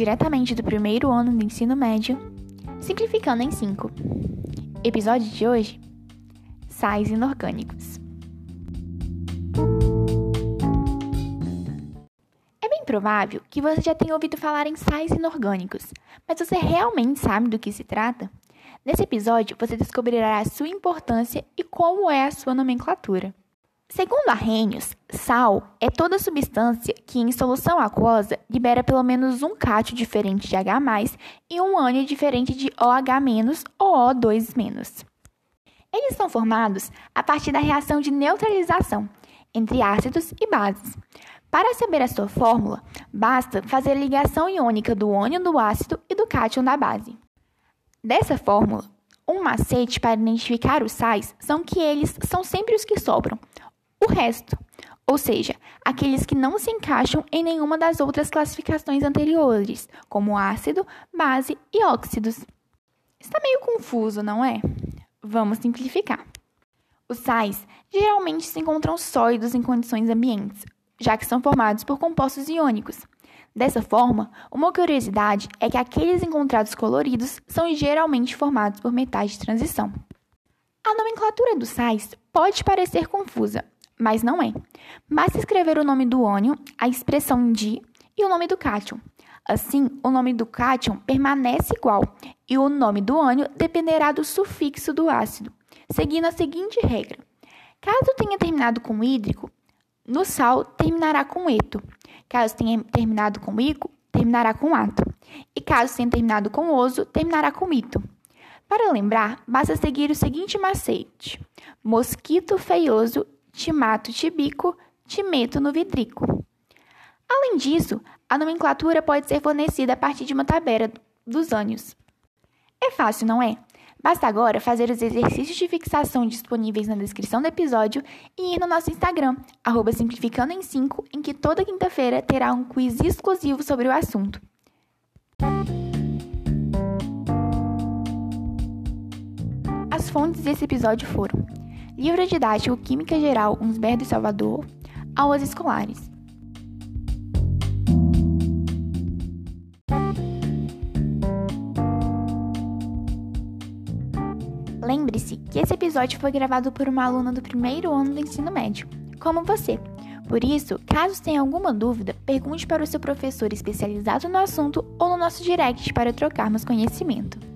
diretamente do primeiro ano do ensino médio, simplificando em 5. Episódio de hoje: sais inorgânicos. É bem provável que você já tenha ouvido falar em sais inorgânicos, mas você realmente sabe do que se trata? Nesse episódio, você descobrirá a sua importância e como é a sua nomenclatura. Segundo Arrhenius, sal é toda substância que, em solução aquosa, libera pelo menos um cátion diferente de H+, e um ânion diferente de OH- ou O2-. Eles são formados a partir da reação de neutralização entre ácidos e bases. Para saber a sua fórmula, basta fazer a ligação iônica do ânion do ácido e do cátion da base. Dessa fórmula, um macete para identificar os sais são que eles são sempre os que sobram, o resto, ou seja, aqueles que não se encaixam em nenhuma das outras classificações anteriores, como ácido, base e óxidos. Está meio confuso, não é? Vamos simplificar. Os sais geralmente se encontram sólidos em condições ambientes, já que são formados por compostos iônicos. Dessa forma, uma curiosidade é que aqueles encontrados coloridos são geralmente formados por metais de transição. A nomenclatura dos sais pode parecer confusa, mas não é. Basta escrever o nome do ânion, a expressão de e o nome do cátion. Assim, o nome do cátion permanece igual e o nome do ânion dependerá do sufixo do ácido, seguindo a seguinte regra: caso tenha terminado com hídrico, no sal terminará com eto. Caso tenha terminado com ico, terminará com ato. E caso tenha terminado com oso, terminará com mito. Para lembrar, basta seguir o seguinte macete: mosquito feioso te mato, te bico, te meto no vidrico. Além disso, a nomenclatura pode ser fornecida a partir de uma tabela dos ânions. É fácil, não é? Basta agora fazer os exercícios de fixação disponíveis na descrição do episódio e ir no nosso Instagram, arroba simplificando em 5, em que toda quinta-feira terá um quiz exclusivo sobre o assunto. As fontes desse episódio foram Livro didático Química Geral Unsberdo Salvador, aulas escolares. Lembre-se que esse episódio foi gravado por uma aluna do primeiro ano do ensino médio, como você. Por isso, caso tenha alguma dúvida, pergunte para o seu professor especializado no assunto ou no nosso direct para trocarmos conhecimento.